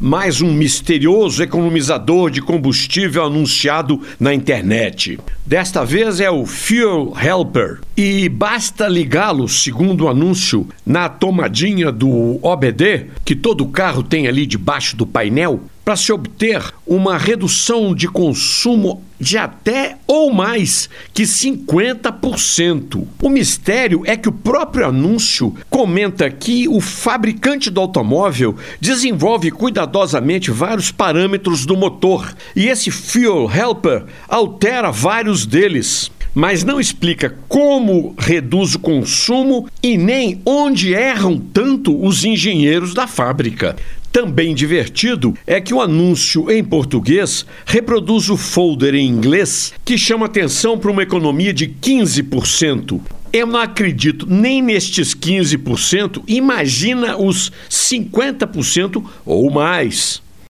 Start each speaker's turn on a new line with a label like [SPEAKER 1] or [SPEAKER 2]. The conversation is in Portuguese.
[SPEAKER 1] mais um misterioso economizador de combustível anunciado na internet. Desta vez é o Fuel Helper e basta ligá-lo, segundo o anúncio, na tomadinha do OBD, que todo carro tem ali debaixo do painel, para se obter uma redução de consumo de até ou mais que 50%. O mistério é que o próprio anúncio comenta que o fabricante do automóvel desenvolve cuidadosamente vários parâmetros do motor e esse Fuel Helper altera vários deles mas não explica como reduz o consumo e nem onde erram tanto os engenheiros da fábrica. Também divertido é que o anúncio em português reproduz o folder em inglês que chama atenção para uma economia de 15%. Eu não acredito nem nestes 15%, imagina os 50% ou mais.